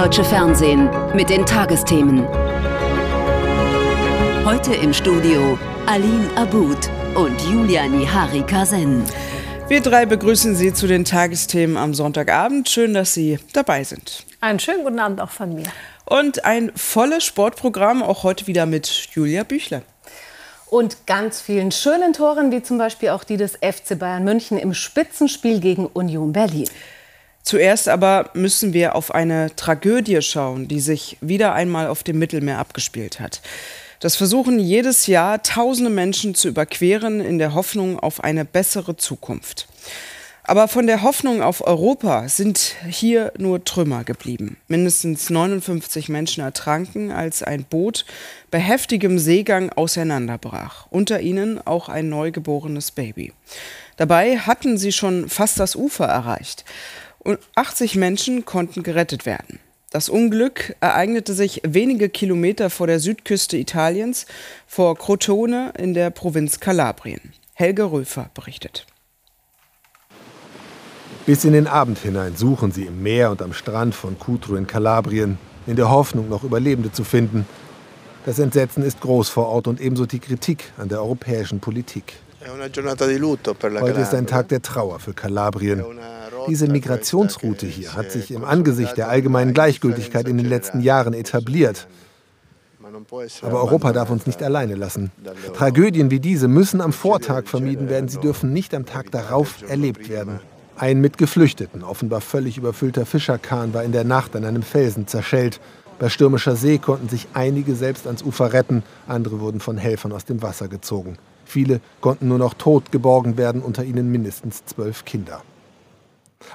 deutsche Fernsehen mit den Tagesthemen. Heute im Studio Aline Abud und Julia Nihari Kazen. Wir drei begrüßen Sie zu den Tagesthemen am Sonntagabend. Schön, dass Sie dabei sind. Einen schönen guten Abend auch von mir. Und ein volles Sportprogramm, auch heute wieder mit Julia Büchler. Und ganz vielen schönen Toren, wie zum Beispiel auch die des FC Bayern München im Spitzenspiel gegen Union Berlin. Zuerst aber müssen wir auf eine Tragödie schauen, die sich wieder einmal auf dem Mittelmeer abgespielt hat. Das versuchen jedes Jahr tausende Menschen zu überqueren in der Hoffnung auf eine bessere Zukunft. Aber von der Hoffnung auf Europa sind hier nur Trümmer geblieben. Mindestens 59 Menschen ertranken, als ein Boot bei heftigem Seegang auseinanderbrach. Unter ihnen auch ein neugeborenes Baby. Dabei hatten sie schon fast das Ufer erreicht. Und 80 Menschen konnten gerettet werden. Das Unglück ereignete sich wenige Kilometer vor der Südküste Italiens, vor Crotone in der Provinz Kalabrien. Helge Röfer berichtet. Bis in den Abend hinein suchen sie im Meer und am Strand von Cutro in Kalabrien, in der Hoffnung, noch Überlebende zu finden. Das Entsetzen ist groß vor Ort und ebenso die Kritik an der europäischen Politik. Heute ist ein Tag der Trauer für Kalabrien. Diese Migrationsroute hier hat sich im Angesicht der allgemeinen Gleichgültigkeit in den letzten Jahren etabliert. Aber Europa darf uns nicht alleine lassen. Tragödien wie diese müssen am Vortag vermieden werden, sie dürfen nicht am Tag darauf erlebt werden. Ein mit Geflüchteten, offenbar völlig überfüllter Fischerkahn war in der Nacht an einem Felsen zerschellt. Bei stürmischer See konnten sich einige selbst ans Ufer retten, andere wurden von Helfern aus dem Wasser gezogen. Viele konnten nur noch tot geborgen werden, unter ihnen mindestens zwölf Kinder.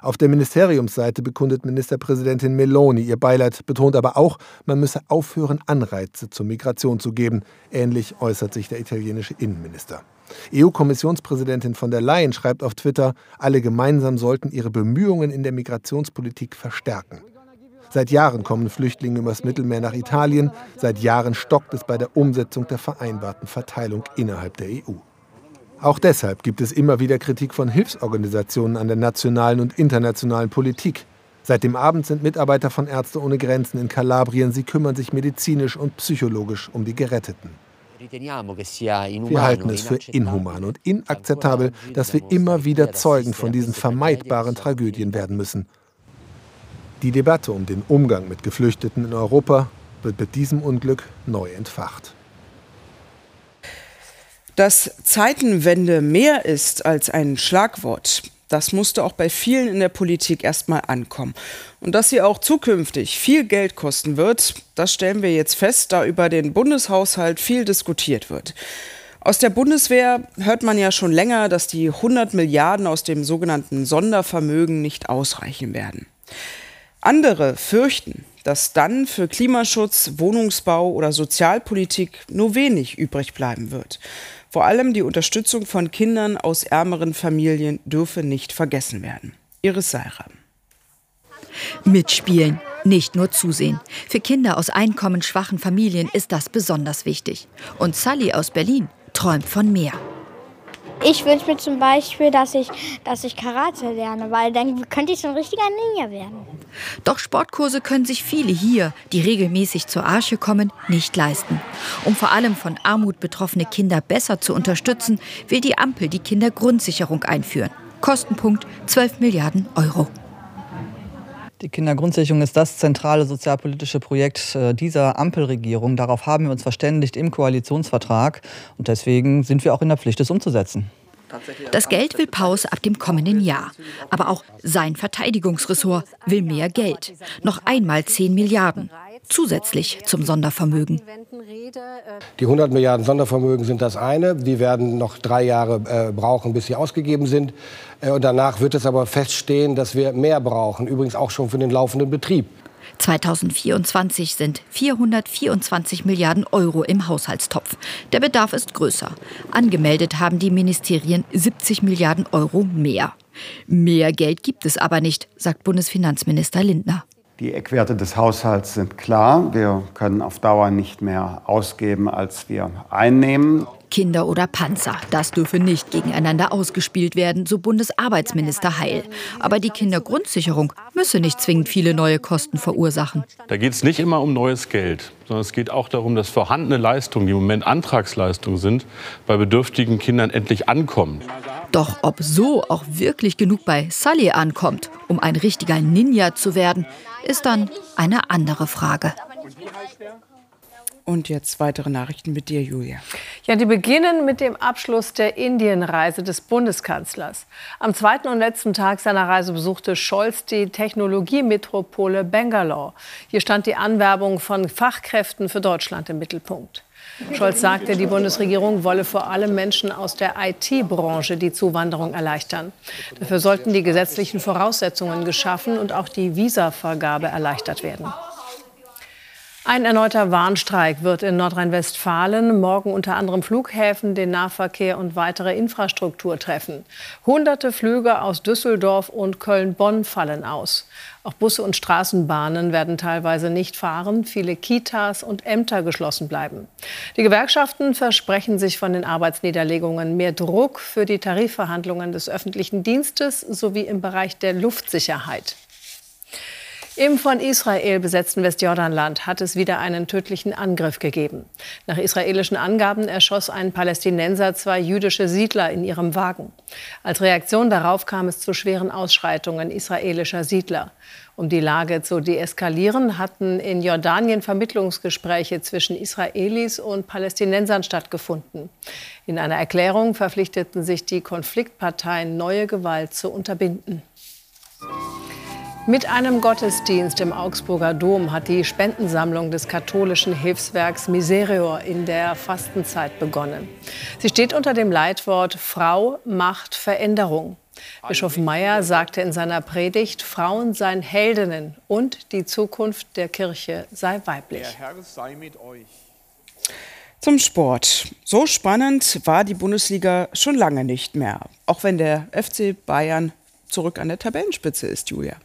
Auf der Ministeriumsseite bekundet Ministerpräsidentin Meloni ihr Beileid, betont aber auch, man müsse aufhören, Anreize zur Migration zu geben. Ähnlich äußert sich der italienische Innenminister. EU-Kommissionspräsidentin von der Leyen schreibt auf Twitter, alle gemeinsam sollten ihre Bemühungen in der Migrationspolitik verstärken. Seit Jahren kommen Flüchtlinge übers Mittelmeer nach Italien, seit Jahren stockt es bei der Umsetzung der vereinbarten Verteilung innerhalb der EU. Auch deshalb gibt es immer wieder Kritik von Hilfsorganisationen an der nationalen und internationalen Politik. Seit dem Abend sind Mitarbeiter von Ärzte ohne Grenzen in Kalabrien. Sie kümmern sich medizinisch und psychologisch um die Geretteten. Wir halten es für inhuman und inakzeptabel, dass wir immer wieder Zeugen von diesen vermeidbaren Tragödien werden müssen. Die Debatte um den Umgang mit Geflüchteten in Europa wird mit diesem Unglück neu entfacht. Dass Zeitenwende mehr ist als ein Schlagwort, das musste auch bei vielen in der Politik erstmal ankommen. Und dass sie auch zukünftig viel Geld kosten wird, das stellen wir jetzt fest, da über den Bundeshaushalt viel diskutiert wird. Aus der Bundeswehr hört man ja schon länger, dass die 100 Milliarden aus dem sogenannten Sondervermögen nicht ausreichen werden. Andere fürchten, dass dann für Klimaschutz, Wohnungsbau oder Sozialpolitik nur wenig übrig bleiben wird. Vor allem die Unterstützung von Kindern aus ärmeren Familien dürfe nicht vergessen werden. Iris Seiram. Mitspielen, nicht nur zusehen. Für Kinder aus einkommensschwachen Familien ist das besonders wichtig. Und Sally aus Berlin träumt von mehr. Ich wünsche mir zum Beispiel, dass ich, dass ich Karate lerne, weil dann könnte ich so ein richtiger Ninja werden. Doch Sportkurse können sich viele hier, die regelmäßig zur Arche kommen, nicht leisten. Um vor allem von Armut betroffene Kinder besser zu unterstützen, will die Ampel die Kindergrundsicherung einführen. Kostenpunkt 12 Milliarden Euro. Die Kindergrundsicherung ist das zentrale sozialpolitische Projekt äh, dieser Ampelregierung. Darauf haben wir uns verständigt im Koalitionsvertrag. Und deswegen sind wir auch in der Pflicht, es umzusetzen. Das Geld will Paus ab dem kommenden Jahr. Aber auch sein Verteidigungsressort will mehr Geld. Noch einmal 10 Milliarden. Zusätzlich zum Sondervermögen. Die 100 Milliarden Sondervermögen sind das eine. Die werden noch drei Jahre äh, brauchen, bis sie ausgegeben sind. Äh, und danach wird es aber feststehen, dass wir mehr brauchen. Übrigens auch schon für den laufenden Betrieb. 2024 sind 424 Milliarden Euro im Haushaltstopf. Der Bedarf ist größer. Angemeldet haben die Ministerien 70 Milliarden Euro mehr. Mehr Geld gibt es aber nicht, sagt Bundesfinanzminister Lindner. Die Eckwerte des Haushalts sind klar. Wir können auf Dauer nicht mehr ausgeben, als wir einnehmen. Kinder oder Panzer. Das dürfe nicht gegeneinander ausgespielt werden, so Bundesarbeitsminister Heil. Aber die Kindergrundsicherung müsse nicht zwingend viele neue Kosten verursachen. Da geht es nicht immer um neues Geld, sondern es geht auch darum, dass vorhandene Leistungen, die im Moment Antragsleistungen sind, bei bedürftigen Kindern endlich ankommen. Doch ob so auch wirklich genug bei Sully ankommt, um ein richtiger Ninja zu werden, ist dann eine andere Frage. Und jetzt weitere Nachrichten mit dir, Julia. Ja, die beginnen mit dem Abschluss der Indienreise des Bundeskanzlers. Am zweiten und letzten Tag seiner Reise besuchte Scholz die Technologiemetropole Bangalore. Hier stand die Anwerbung von Fachkräften für Deutschland im Mittelpunkt. Scholz sagte, die Bundesregierung wolle vor allem Menschen aus der IT-Branche die Zuwanderung erleichtern. Dafür sollten die gesetzlichen Voraussetzungen geschaffen und auch die Visavergabe erleichtert werden. Ein erneuter Warnstreik wird in Nordrhein-Westfalen morgen unter anderem Flughäfen, den Nahverkehr und weitere Infrastruktur treffen. Hunderte Flüge aus Düsseldorf und Köln-Bonn fallen aus. Auch Busse und Straßenbahnen werden teilweise nicht fahren, viele Kitas und Ämter geschlossen bleiben. Die Gewerkschaften versprechen sich von den Arbeitsniederlegungen mehr Druck für die Tarifverhandlungen des öffentlichen Dienstes sowie im Bereich der Luftsicherheit. Im von Israel besetzten Westjordanland hat es wieder einen tödlichen Angriff gegeben. Nach israelischen Angaben erschoss ein Palästinenser zwei jüdische Siedler in ihrem Wagen. Als Reaktion darauf kam es zu schweren Ausschreitungen israelischer Siedler. Um die Lage zu deeskalieren, hatten in Jordanien Vermittlungsgespräche zwischen Israelis und Palästinensern stattgefunden. In einer Erklärung verpflichteten sich die Konfliktparteien, neue Gewalt zu unterbinden. Mit einem Gottesdienst im Augsburger Dom hat die Spendensammlung des katholischen Hilfswerks Miserior in der Fastenzeit begonnen. Sie steht unter dem Leitwort Frau macht Veränderung. Bischof Meyer sagte in seiner Predigt, Frauen seien Heldinnen und die Zukunft der Kirche sei weiblich. Der Herr sei mit euch. Zum Sport. So spannend war die Bundesliga schon lange nicht mehr, auch wenn der FC Bayern zurück an der Tabellenspitze ist, Julia.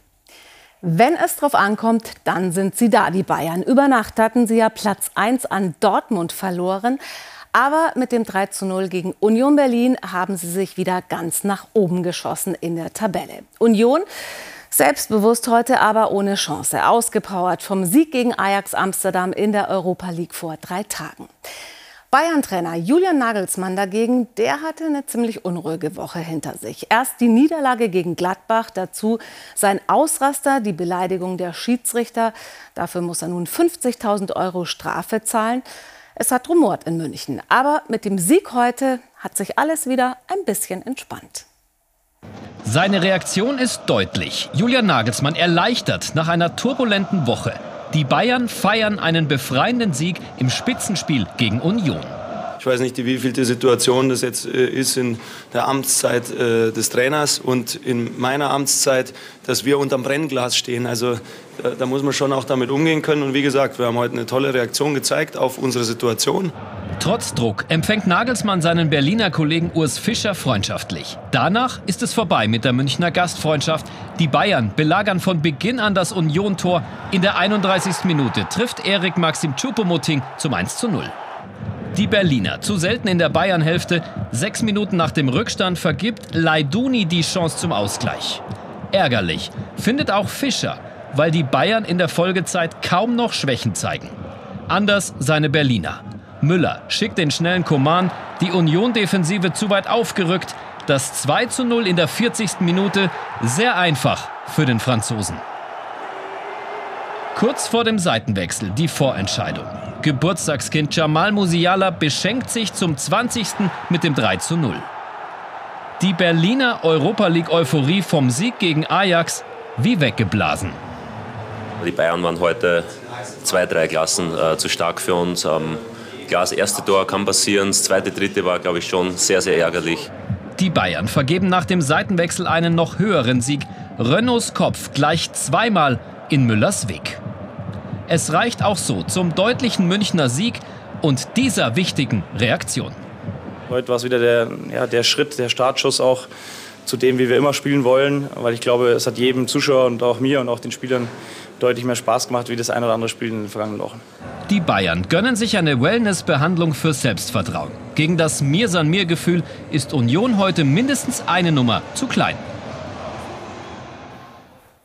Wenn es drauf ankommt, dann sind sie da, die Bayern. Über Nacht hatten sie ja Platz 1 an Dortmund verloren. Aber mit dem 3 zu 0 gegen Union Berlin haben sie sich wieder ganz nach oben geschossen in der Tabelle. Union selbstbewusst heute, aber ohne Chance. Ausgepowert vom Sieg gegen Ajax Amsterdam in der Europa League vor drei Tagen. Bayern-Trainer Julian Nagelsmann dagegen, der hatte eine ziemlich unruhige Woche hinter sich. Erst die Niederlage gegen Gladbach, dazu sein Ausraster, die Beleidigung der Schiedsrichter. Dafür muss er nun 50.000 Euro Strafe zahlen. Es hat rumort in München. Aber mit dem Sieg heute hat sich alles wieder ein bisschen entspannt. Seine Reaktion ist deutlich. Julian Nagelsmann erleichtert nach einer turbulenten Woche. Die Bayern feiern einen befreienden Sieg im Spitzenspiel gegen Union. Ich weiß nicht, wie viel die Situation das jetzt äh, ist in der Amtszeit äh, des Trainers und in meiner Amtszeit, dass wir unterm Brennglas stehen. Also da, da muss man schon auch damit umgehen können. Und wie gesagt, wir haben heute eine tolle Reaktion gezeigt auf unsere Situation. Trotz Druck empfängt Nagelsmann seinen Berliner Kollegen Urs Fischer freundschaftlich. Danach ist es vorbei mit der Münchner Gastfreundschaft. Die Bayern belagern von Beginn an das Union-Tor. In der 31. Minute trifft Erik Maxim Choupo-Moting zum 1 zu 0. Die Berliner, zu selten in der Bayern-Hälfte, sechs Minuten nach dem Rückstand vergibt Leiduni die Chance zum Ausgleich. Ärgerlich findet auch Fischer, weil die Bayern in der Folgezeit kaum noch Schwächen zeigen. Anders seine Berliner. Müller schickt den schnellen Coman, die Union-Defensive zu weit aufgerückt. Das 2 zu 0 in der 40. Minute sehr einfach für den Franzosen. Kurz vor dem Seitenwechsel die Vorentscheidung. Geburtstagskind Jamal Musiala beschenkt sich zum 20. mit dem 3 zu 0. Die Berliner Europa League Euphorie vom Sieg gegen Ajax wie weggeblasen. Die Bayern waren heute zwei, drei Klassen äh, zu stark für uns. Ähm, Klar, das erste Tor kann passieren, das zweite, dritte war, glaube ich, schon sehr, sehr ärgerlich. Die Bayern vergeben nach dem Seitenwechsel einen noch höheren Sieg. Renaults Kopf gleicht zweimal in Müllers Weg. Es reicht auch so zum deutlichen Münchner Sieg und dieser wichtigen Reaktion. Heute war es wieder der, ja, der Schritt, der Startschuss auch zu dem, wie wir immer spielen wollen, weil ich glaube, es hat jedem Zuschauer und auch mir und auch den Spielern deutlich mehr Spaß gemacht, wie das ein oder andere Spiel in den vergangenen Wochen. Die Bayern gönnen sich eine Wellness-Behandlung für Selbstvertrauen. Gegen das Mir-San-Mir-Gefühl ist Union heute mindestens eine Nummer zu klein.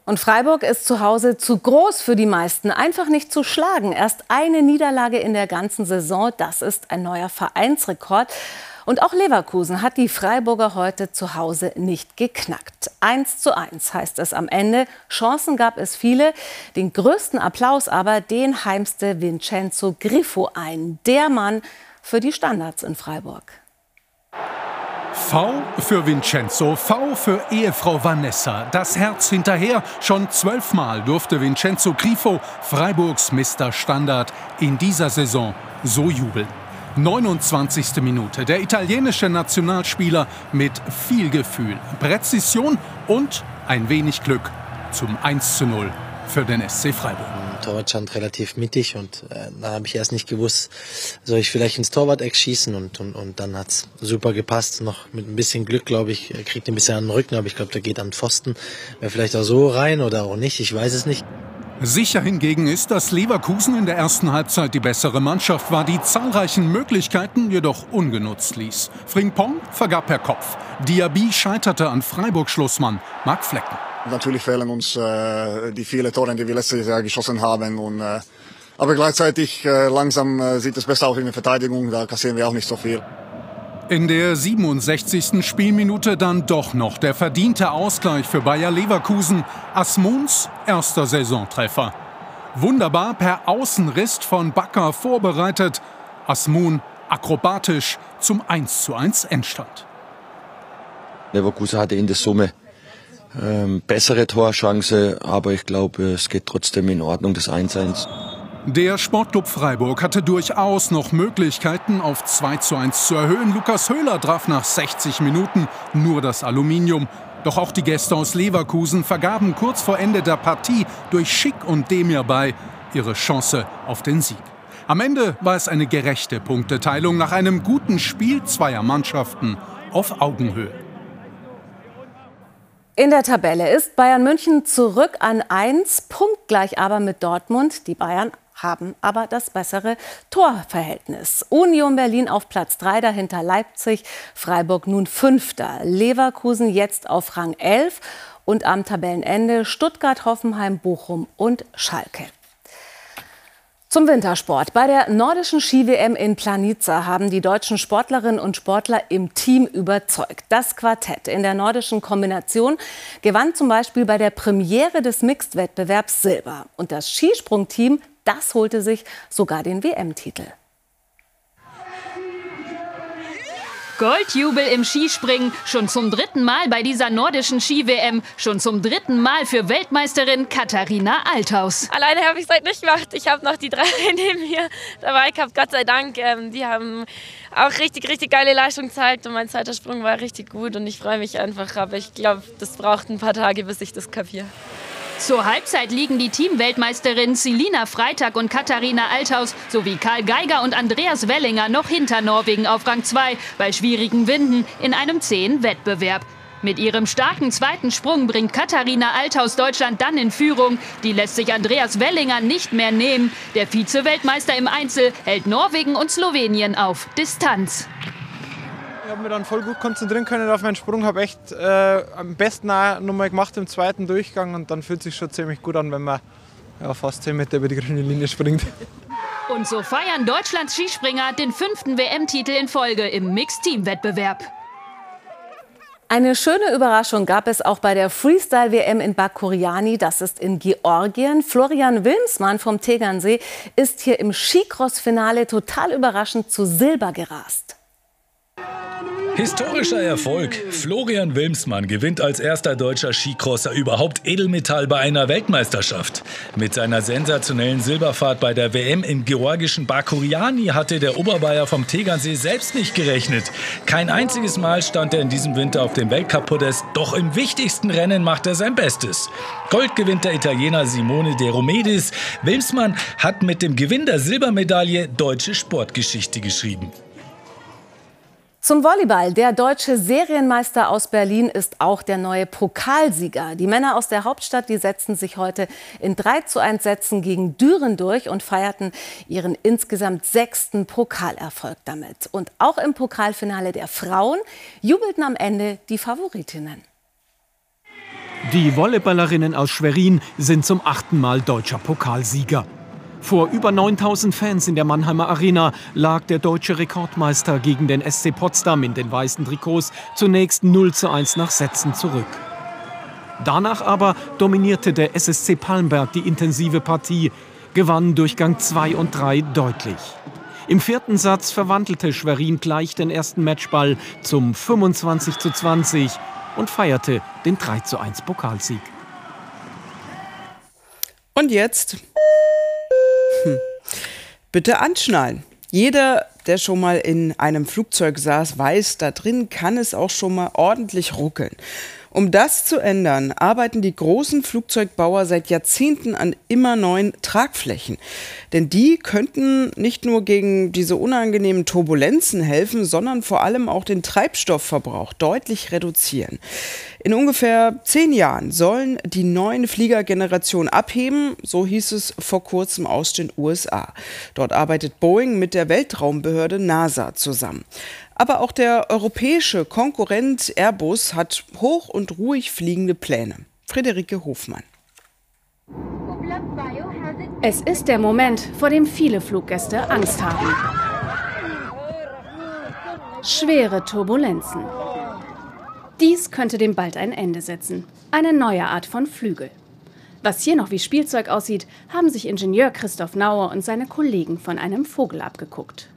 Und Freiburg ist zu Hause zu groß für die meisten, einfach nicht zu schlagen. Erst eine Niederlage in der ganzen Saison, das ist ein neuer Vereinsrekord. Und auch Leverkusen hat die Freiburger heute zu Hause nicht geknackt. 1 zu 1 heißt es am Ende. Chancen gab es viele. Den größten Applaus aber, den heimste Vincenzo Griffo ein. Der Mann für die Standards in Freiburg. V für Vincenzo, V für Ehefrau Vanessa. Das Herz hinterher. Schon zwölfmal durfte Vincenzo Grifo, Freiburgs Mr. Standard, in dieser Saison so jubeln. 29. Minute. Der italienische Nationalspieler mit viel Gefühl, Präzision und ein wenig Glück zum 1 zu 0 für den SC Freiburg. Torwart stand relativ mittig und äh, da habe ich erst nicht gewusst, soll ich vielleicht ins Torwart-Eck schießen und, und, und dann hat's super gepasst. Noch mit ein bisschen Glück, glaube ich, kriegt ein bisschen an den Rücken, aber ich glaube, der geht an den Pfosten. Wäre vielleicht auch so rein oder auch nicht, ich weiß es nicht. Sicher hingegen ist, dass Leverkusen in der ersten Halbzeit die bessere Mannschaft war, die zahlreichen Möglichkeiten jedoch ungenutzt ließ. Frimpong vergab per Kopf. Diaby scheiterte an Freiburg-Schlussmann Marc Flecken. Natürlich fehlen uns äh, die vielen Tore, die wir letztes Jahr geschossen haben. Und, äh, aber gleichzeitig äh, langsam äh, sieht es besser aus in der Verteidigung. Da kassieren wir auch nicht so viel. In der 67. Spielminute dann doch noch der verdiente Ausgleich für Bayer Leverkusen. Asmuns erster Saisontreffer. Wunderbar per Außenriss von Bakker vorbereitet. Asmun akrobatisch zum 1:1 Endstand. Leverkusen hatte in der Summe ähm, bessere Torchance, aber ich glaube, es geht trotzdem in Ordnung, das 1-1. Der Sportclub Freiburg hatte durchaus noch Möglichkeiten, auf 2 zu 1 zu erhöhen. Lukas Höhler traf nach 60 Minuten nur das Aluminium. Doch auch die Gäste aus Leverkusen vergaben kurz vor Ende der Partie durch Schick und Demir bei ihre Chance auf den Sieg. Am Ende war es eine gerechte Punkteteilung nach einem guten Spiel zweier Mannschaften auf Augenhöhe. In der Tabelle ist Bayern München zurück an 1, punktgleich aber mit Dortmund. Die Bayern haben aber das bessere Torverhältnis. Union Berlin auf Platz 3, dahinter Leipzig, Freiburg nun Fünfter, Leverkusen jetzt auf Rang 11 und am Tabellenende Stuttgart, Hoffenheim, Bochum und Schalke. Zum Wintersport. Bei der nordischen Ski-WM in Planica haben die deutschen Sportlerinnen und Sportler im Team überzeugt. Das Quartett in der nordischen Kombination gewann zum Beispiel bei der Premiere des Mixed-Wettbewerbs Silber. Und das Skisprungteam das holte sich sogar den WM-Titel. Goldjubel im Skispringen, schon zum dritten Mal bei dieser nordischen Ski-WM, schon zum dritten Mal für Weltmeisterin Katharina Althaus. Alleine habe ich es heute nicht gemacht. Ich habe noch die drei neben mir dabei gehabt, Gott sei Dank. Ähm, die haben auch richtig, richtig geile Leistung gezeigt und mein zweiter Sprung war richtig gut und ich freue mich einfach. Aber ich glaube, das braucht ein paar Tage, bis ich das kapiere. Zur Halbzeit liegen die Teamweltmeisterinnen Selina Freitag und Katharina Althaus sowie Karl Geiger und Andreas Wellinger noch hinter Norwegen auf Rang 2 bei schwierigen Winden in einem zähen Wettbewerb. Mit ihrem starken zweiten Sprung bringt Katharina Althaus Deutschland dann in Führung. Die lässt sich Andreas Wellinger nicht mehr nehmen. Der Vize-Weltmeister im Einzel hält Norwegen und Slowenien auf Distanz. Ich habe mich dann voll gut konzentrieren können auf meinen Sprung, habe echt äh, am besten auch nochmal gemacht im zweiten Durchgang und dann fühlt es sich schon ziemlich gut an, wenn man ja, fast 10 Meter über die grüne Linie springt. Und so feiern Deutschlands Skispringer den fünften WM-Titel in Folge im Mixed-Team-Wettbewerb. Eine schöne Überraschung gab es auch bei der Freestyle-WM in Bakuriani, das ist in Georgien. Florian Wilmsmann vom Tegernsee ist hier im Skicross-Finale total überraschend zu Silber gerast. Historischer Erfolg. Florian Wilmsmann gewinnt als erster deutscher Skicrosser überhaupt Edelmetall bei einer Weltmeisterschaft. Mit seiner sensationellen Silberfahrt bei der WM im georgischen Bakuriani hatte der Oberbayer vom Tegernsee selbst nicht gerechnet. Kein einziges Mal stand er in diesem Winter auf dem Weltcup-Podest, doch im wichtigsten Rennen macht er sein Bestes. Gold gewinnt der Italiener Simone De Romedis. Wilmsmann hat mit dem Gewinn der Silbermedaille deutsche Sportgeschichte geschrieben. Zum Volleyball. Der deutsche Serienmeister aus Berlin ist auch der neue Pokalsieger. Die Männer aus der Hauptstadt, die setzten sich heute in 3 zu 1 Sätzen gegen Düren durch und feierten ihren insgesamt sechsten Pokalerfolg damit. Und auch im Pokalfinale der Frauen jubelten am Ende die Favoritinnen. Die Volleyballerinnen aus Schwerin sind zum achten Mal deutscher Pokalsieger. Vor über 9000 Fans in der Mannheimer Arena lag der deutsche Rekordmeister gegen den SC Potsdam in den weißen Trikots zunächst 0 zu 1 nach Sätzen zurück. Danach aber dominierte der SSC Palmberg die intensive Partie, gewann Durchgang 2 und 3 deutlich. Im vierten Satz verwandelte Schwerin gleich den ersten Matchball zum 25 zu 20 und feierte den 3 zu 1 Pokalsieg. Und jetzt hm. Bitte anschnallen. Jeder, der schon mal in einem Flugzeug saß, weiß, da drin kann es auch schon mal ordentlich ruckeln. Um das zu ändern, arbeiten die großen Flugzeugbauer seit Jahrzehnten an immer neuen Tragflächen. Denn die könnten nicht nur gegen diese unangenehmen Turbulenzen helfen, sondern vor allem auch den Treibstoffverbrauch deutlich reduzieren. In ungefähr zehn Jahren sollen die neuen Fliegergenerationen abheben, so hieß es vor kurzem aus den USA. Dort arbeitet Boeing mit der Weltraumbehörde NASA zusammen. Aber auch der europäische Konkurrent Airbus hat hoch und ruhig fliegende Pläne. Friederike Hofmann. Es ist der Moment, vor dem viele Fluggäste Angst haben. Schwere Turbulenzen. Dies könnte dem bald ein Ende setzen. Eine neue Art von Flügel. Was hier noch wie Spielzeug aussieht, haben sich Ingenieur Christoph Nauer und seine Kollegen von einem Vogel abgeguckt.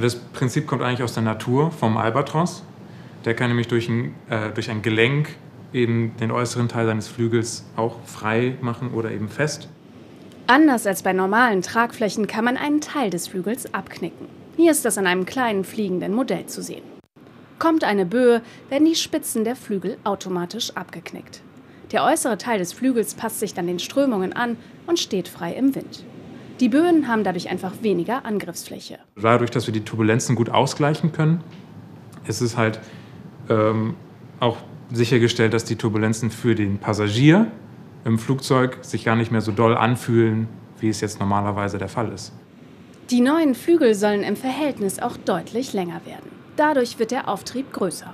Das Prinzip kommt eigentlich aus der Natur, vom Albatros. Der kann nämlich durch ein, äh, durch ein Gelenk eben den äußeren Teil seines Flügels auch frei machen oder eben fest. Anders als bei normalen Tragflächen kann man einen Teil des Flügels abknicken. Hier ist das an einem kleinen fliegenden Modell zu sehen. Kommt eine Böe, werden die Spitzen der Flügel automatisch abgeknickt. Der äußere Teil des Flügels passt sich dann den Strömungen an und steht frei im Wind. Die Böen haben dadurch einfach weniger Angriffsfläche. Dadurch, dass wir die Turbulenzen gut ausgleichen können, ist es halt ähm, auch sichergestellt, dass die Turbulenzen für den Passagier im Flugzeug sich gar nicht mehr so doll anfühlen, wie es jetzt normalerweise der Fall ist. Die neuen Flügel sollen im Verhältnis auch deutlich länger werden. Dadurch wird der Auftrieb größer.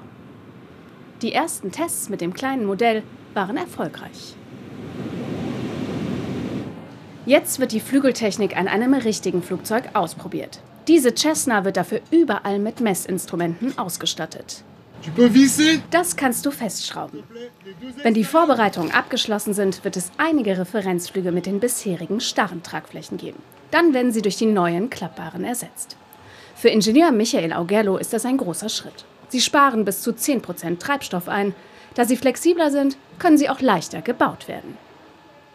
Die ersten Tests mit dem kleinen Modell waren erfolgreich. Jetzt wird die Flügeltechnik an einem richtigen Flugzeug ausprobiert. Diese Cessna wird dafür überall mit Messinstrumenten ausgestattet. Das kannst du festschrauben. Wenn die Vorbereitungen abgeschlossen sind, wird es einige Referenzflüge mit den bisherigen starren Tragflächen geben. Dann werden sie durch die neuen klappbaren ersetzt. Für Ingenieur Michael Augerlo ist das ein großer Schritt. Sie sparen bis zu 10% Treibstoff ein. Da sie flexibler sind, können sie auch leichter gebaut werden.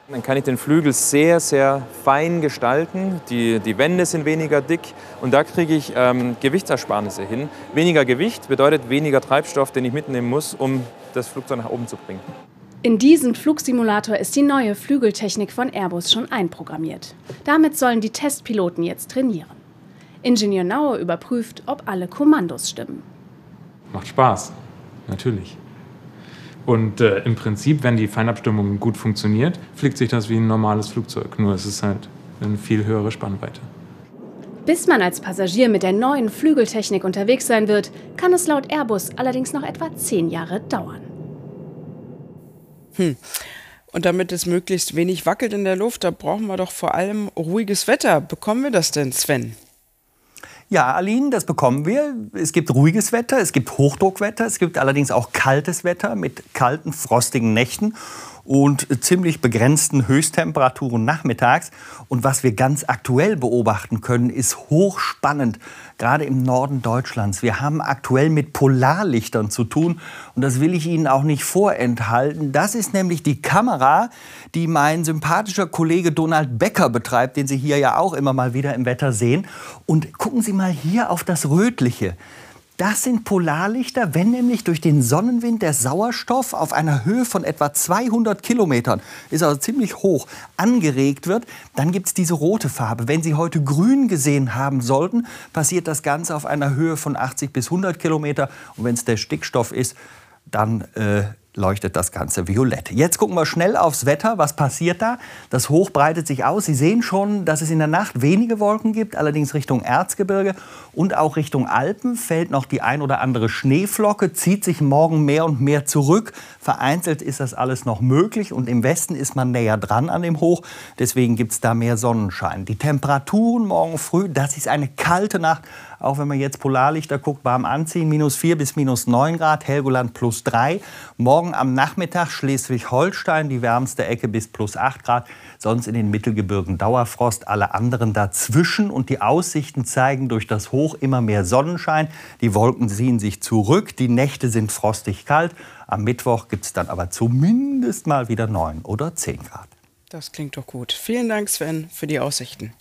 Dann kann ich den Flügel sehr, sehr fein gestalten. Die, die Wände sind weniger dick und da kriege ich ähm, Gewichtsersparnisse hin. Weniger Gewicht bedeutet weniger Treibstoff, den ich mitnehmen muss, um das Flugzeug nach oben zu bringen. In diesen Flugsimulator ist die neue Flügeltechnik von Airbus schon einprogrammiert. Damit sollen die Testpiloten jetzt trainieren. Ingenieur Nauer überprüft, ob alle Kommandos stimmen. Macht Spaß, natürlich. Und äh, im Prinzip, wenn die Feinabstimmung gut funktioniert, fliegt sich das wie ein normales Flugzeug. Nur es ist halt eine viel höhere Spannweite. Bis man als Passagier mit der neuen Flügeltechnik unterwegs sein wird, kann es laut Airbus allerdings noch etwa zehn Jahre dauern. Hm. Und damit es möglichst wenig wackelt in der Luft, da brauchen wir doch vor allem ruhiges Wetter. Bekommen wir das denn, Sven? Ja, Aline, das bekommen wir. Es gibt ruhiges Wetter, es gibt Hochdruckwetter, es gibt allerdings auch kaltes Wetter mit kalten, frostigen Nächten und ziemlich begrenzten Höchsttemperaturen nachmittags. Und was wir ganz aktuell beobachten können, ist hochspannend, gerade im Norden Deutschlands. Wir haben aktuell mit Polarlichtern zu tun und das will ich Ihnen auch nicht vorenthalten. Das ist nämlich die Kamera, die mein sympathischer Kollege Donald Becker betreibt, den Sie hier ja auch immer mal wieder im Wetter sehen. Und gucken Sie mal hier auf das Rötliche. Das sind Polarlichter, wenn nämlich durch den Sonnenwind der Sauerstoff auf einer Höhe von etwa 200 Kilometern, ist also ziemlich hoch, angeregt wird, dann gibt es diese rote Farbe. Wenn Sie heute grün gesehen haben sollten, passiert das Ganze auf einer Höhe von 80 bis 100 Kilometer. Und wenn es der Stickstoff ist, dann äh, leuchtet das Ganze violett. Jetzt gucken wir schnell aufs Wetter. Was passiert da? Das Hoch breitet sich aus. Sie sehen schon, dass es in der Nacht wenige Wolken gibt, allerdings Richtung Erzgebirge und auch Richtung Alpen fällt noch die ein oder andere Schneeflocke, zieht sich morgen mehr und mehr zurück. Vereinzelt ist das alles noch möglich und im Westen ist man näher dran an dem Hoch. Deswegen gibt es da mehr Sonnenschein. Die Temperaturen morgen früh, das ist eine kalte Nacht. Auch wenn man jetzt Polarlichter guckt, warm anziehen, minus 4 bis minus 9 Grad, Helgoland plus 3. Morgen am Nachmittag Schleswig-Holstein, die wärmste Ecke bis plus 8 Grad. Sonst in den Mittelgebirgen Dauerfrost, alle anderen dazwischen. Und die Aussichten zeigen durch das Hoch immer mehr Sonnenschein. Die Wolken ziehen sich zurück, die Nächte sind frostig kalt. Am Mittwoch gibt es dann aber zumindest mal wieder 9 oder 10 Grad. Das klingt doch gut. Vielen Dank, Sven, für die Aussichten.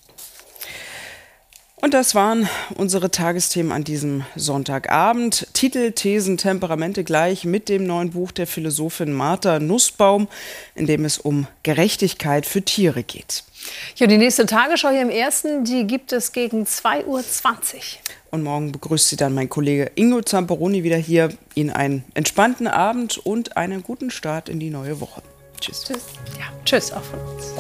Und das waren unsere Tagesthemen an diesem Sonntagabend. Titel, Thesen, Temperamente gleich mit dem neuen Buch der Philosophin Martha Nussbaum, in dem es um Gerechtigkeit für Tiere geht. Ja, die nächste Tagesschau hier im Ersten, die gibt es gegen 2.20 Uhr. Und morgen begrüßt Sie dann mein Kollege Ingo Zamperoni wieder hier. Ihnen einen entspannten Abend und einen guten Start in die neue Woche. Tschüss. Tschüss. Ja, tschüss auch von uns.